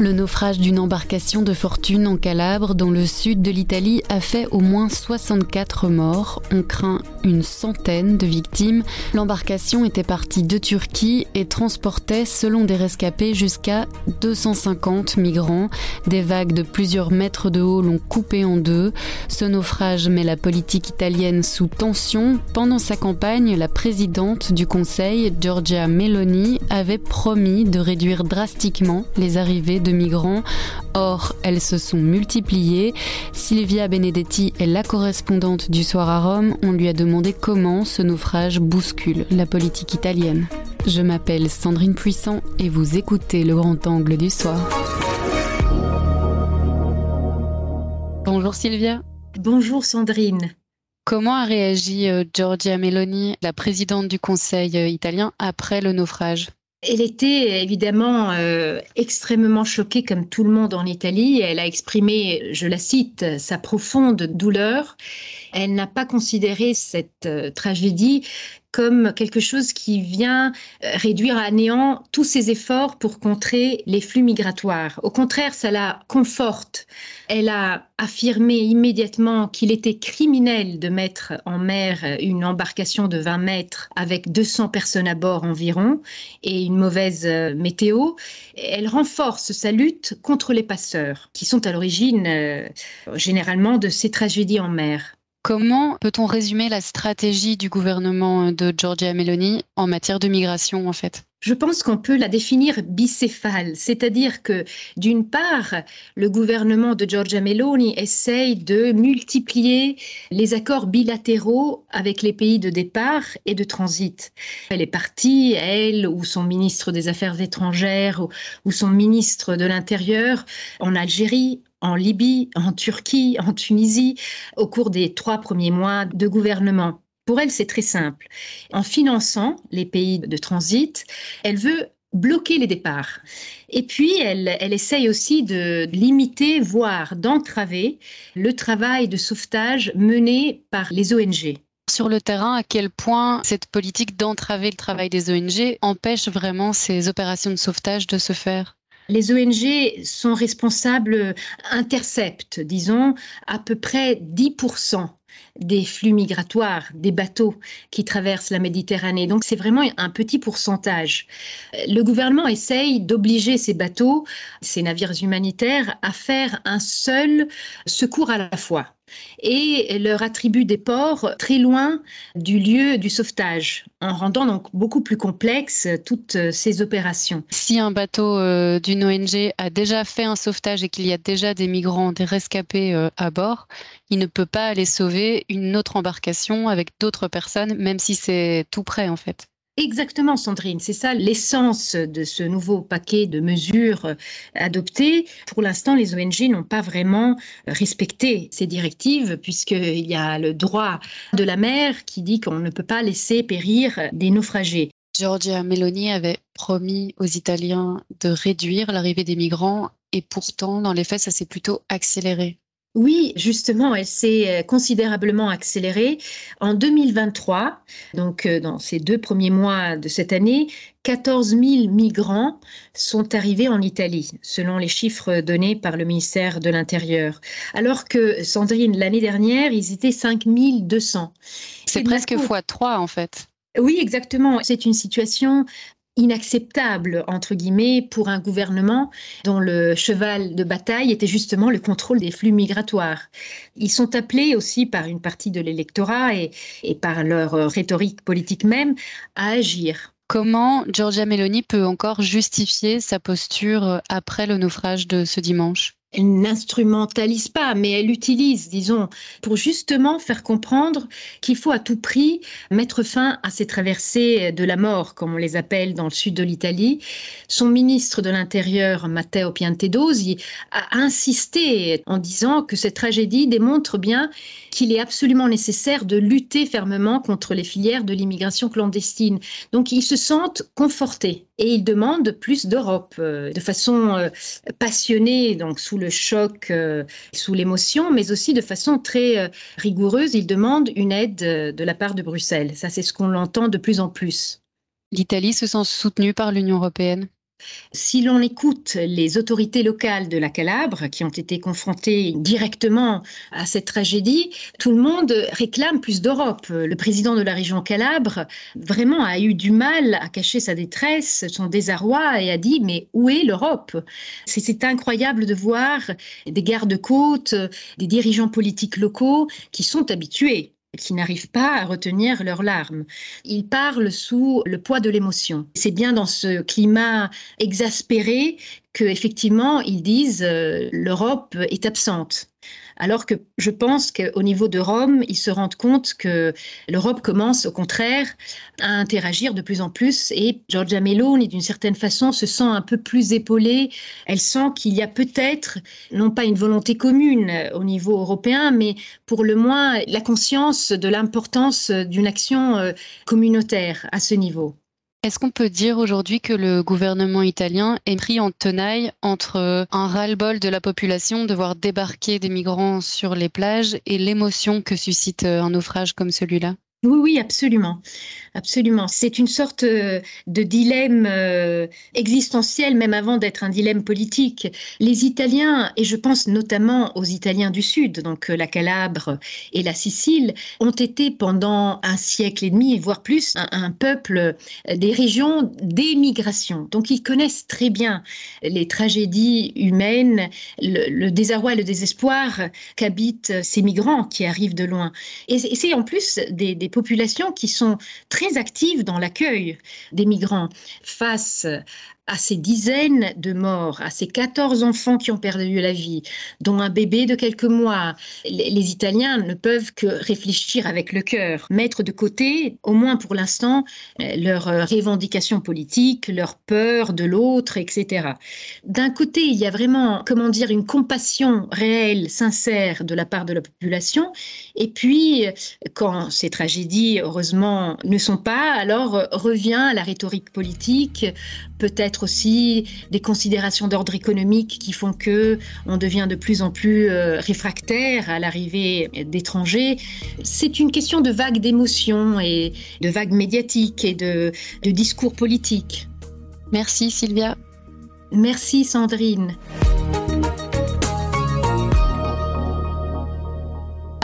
Le naufrage d'une embarcation de fortune en Calabre, dans le sud de l'Italie, a fait au moins 64 morts. On craint une centaine de victimes. L'embarcation était partie de Turquie et transportait, selon des rescapés, jusqu'à 250 migrants. Des vagues de plusieurs mètres de haut l'ont coupé en deux. Ce naufrage met la politique italienne sous tension. Pendant sa campagne, la présidente du Conseil, Giorgia Meloni, avait promis de réduire drastiquement les arrivées de migrants. Or, elles se sont multipliées. Sylvia Benedetti est la correspondante du soir à Rome. On lui a demandé comment ce naufrage bouscule la politique italienne. Je m'appelle Sandrine Puissant et vous écoutez le grand angle du soir. Bonjour Sylvia. Bonjour Sandrine. Comment a réagi euh, Giorgia Meloni, la présidente du Conseil euh, italien, après le naufrage? Elle était évidemment euh, extrêmement choquée comme tout le monde en Italie. Elle a exprimé, je la cite, sa profonde douleur. Elle n'a pas considéré cette euh, tragédie comme quelque chose qui vient euh, réduire à néant tous ses efforts pour contrer les flux migratoires. Au contraire, ça la conforte. Elle a affirmé immédiatement qu'il était criminel de mettre en mer une embarcation de 20 mètres avec 200 personnes à bord environ et une mauvaise euh, météo. Elle renforce sa lutte contre les passeurs qui sont à l'origine généralement de ces tragédies en mer. Comment peut-on résumer la stratégie du gouvernement de Giorgia Meloni en matière de migration en fait? Je pense qu'on peut la définir bicéphale, c'est-à-dire que d'une part, le gouvernement de Giorgia Meloni essaye de multiplier les accords bilatéraux avec les pays de départ et de transit. Elle est partie, elle ou son ministre des Affaires étrangères ou, son ministre de l'Intérieur en Algérie, en Libye, en Turquie, en Tunisie, au cours des trois premiers mois de gouvernement. Pour elle, c'est très simple. En finançant les pays de transit, elle veut bloquer les départs. Et puis, elle, elle essaye aussi de limiter, voire d'entraver le travail de sauvetage mené par les ONG. Sur le terrain, à quel point cette politique d'entraver le travail des ONG empêche vraiment ces opérations de sauvetage de se faire? Les ONG sont responsables, interceptent, disons, à peu près 10% des flux migratoires, des bateaux qui traversent la Méditerranée. Donc c'est vraiment un petit pourcentage. Le gouvernement essaye d'obliger ces bateaux, ces navires humanitaires, à faire un seul secours à la fois et leur attribue des ports très loin du lieu du sauvetage, en rendant donc beaucoup plus complexes toutes ces opérations. Si un bateau euh, d'une ONG a déjà fait un sauvetage et qu'il y a déjà des migrants, des rescapés euh, à bord, il ne peut pas aller sauver une autre embarcation avec d'autres personnes, même si c'est tout près en fait. Exactement, Sandrine. C'est ça l'essence de ce nouveau paquet de mesures euh, adoptées. Pour l'instant, les ONG n'ont pas vraiment respecté ces directives puisqu'il y a le droit de la mer qui dit qu'on ne peut pas laisser périr des naufragés. Giorgia Meloni avait promis aux Italiens de réduire l'arrivée des migrants et pourtant, dans les faits, ça s'est plutôt accéléré. Oui, justement, elle s'est euh, considérablement accélérée. En 2023, donc euh, dans ces deux premiers mois de cette année, 14 000 migrants sont arrivés en Italie, selon les chiffres donnés par le ministère de l'Intérieur. Alors que, Sandrine, l'année dernière, ils étaient 5 200. C'est presque fois 3 en fait. Oui, exactement. C'est une situation inacceptable, entre guillemets, pour un gouvernement dont le cheval de bataille était justement le contrôle des flux migratoires. Ils sont appelés aussi par une partie de l'électorat et, par leur rhétorique politique même à agir. Comment Giorgia Meloni peut encore justifier sa posture après le naufrage de ce dimanche? Elle n'instrumentalise pas, mais elle utilise, disons, pour justement faire comprendre qu'il faut à tout prix mettre fin à ces traversées de la mort, comme on les appelle dans le sud de l'Italie. Son ministre de l'Intérieur, Matteo Piantedosi, a insisté en disant que cette tragédie démontre bien qu'il est absolument nécessaire de lutter fermement contre les filières de l'immigration clandestine. Donc ils se sentent confortés et ils demandent plus d'Europe euh, de façon euh, passionnée, donc sous le choc, euh, sous l'émotion, mais aussi de façon très rigoureuse. Ils demandent une aide de la part de Bruxelles. Ça, c'est ce qu'on entend de plus en plus. L'Italie se sent soutenue par l'Union européenne si l'on écoute les autorités locales de la Calabre qui ont été confrontées directement à cette tragédie, tout le monde réclame plus d'Europe. Le président de la région Calabre vraiment a eu du mal à cacher sa détresse, son désarroi et a dit mais où est l'Europe? C'est incroyable de voir des gardes-côtes, des dirigeants politiques locaux qui sont habitués qui n'arrivent pas à retenir leurs larmes. Ils parlent sous le poids de l'émotion. C'est bien dans ce climat exaspéré que effectivement ils disent euh, l'Europe est absente. Alors que je pense qu'au niveau de Rome, ils se rendent compte que l'Europe commence au contraire à interagir de plus en plus et Giorgia Meloni, d'une certaine façon, se sent un peu plus épaulée. Elle sent qu'il y a peut-être, non pas une volonté commune au niveau européen, mais pour le moins la conscience de l'importance d'une action euh, communautaire à ce niveau. Est-ce qu'on peut dire aujourd'hui que le gouvernement italien est pris en tenaille entre un ras-le-bol de la population de voir débarquer des migrants sur les plages et l'émotion que suscite un naufrage comme celui-là? Oui, oui, absolument. Absolument. C'est une sorte euh, de dilemme euh, existentiel, même avant d'être un dilemme politique. Les Italiens, et je pense notamment aux Italiens du Sud, donc euh, la Calabre et la Sicile, ont été pendant un siècle et demi, voire plus, un, peuple des régions d'émigration. Donc ils connaissent très bien les tragédies humaines, le, désarroi et le désespoir qu'habitent ces migrants qui arrivent de loin. Et c'est en plus des populations qui sont très actives dans l'accueil des migrants. Face à ces dizaines de morts, à ces 14 enfants qui ont perdu la vie, dont un bébé de quelques mois, les, Italiens ne peuvent que réfléchir avec le cœur, mettre de côté, au moins pour l'instant, euh, leurs revendications politiques, leur peur de l'autre, etc. D'un côté, il y a vraiment, comment dire, une compassion réelle, sincère de la part de la population, et puis, quand ces tragédies, heureusement, ne sont pas, alors revient la rhétorique politique, peut-être aussi des considérations d'ordre économique qui font que on devient de plus en plus euh, réfractaire à l'arrivée d'étrangers. C'est une question de vagues d'émotions et de vagues médiatiques et de, de discours politiques. Merci Sylvia. Merci Sandrine.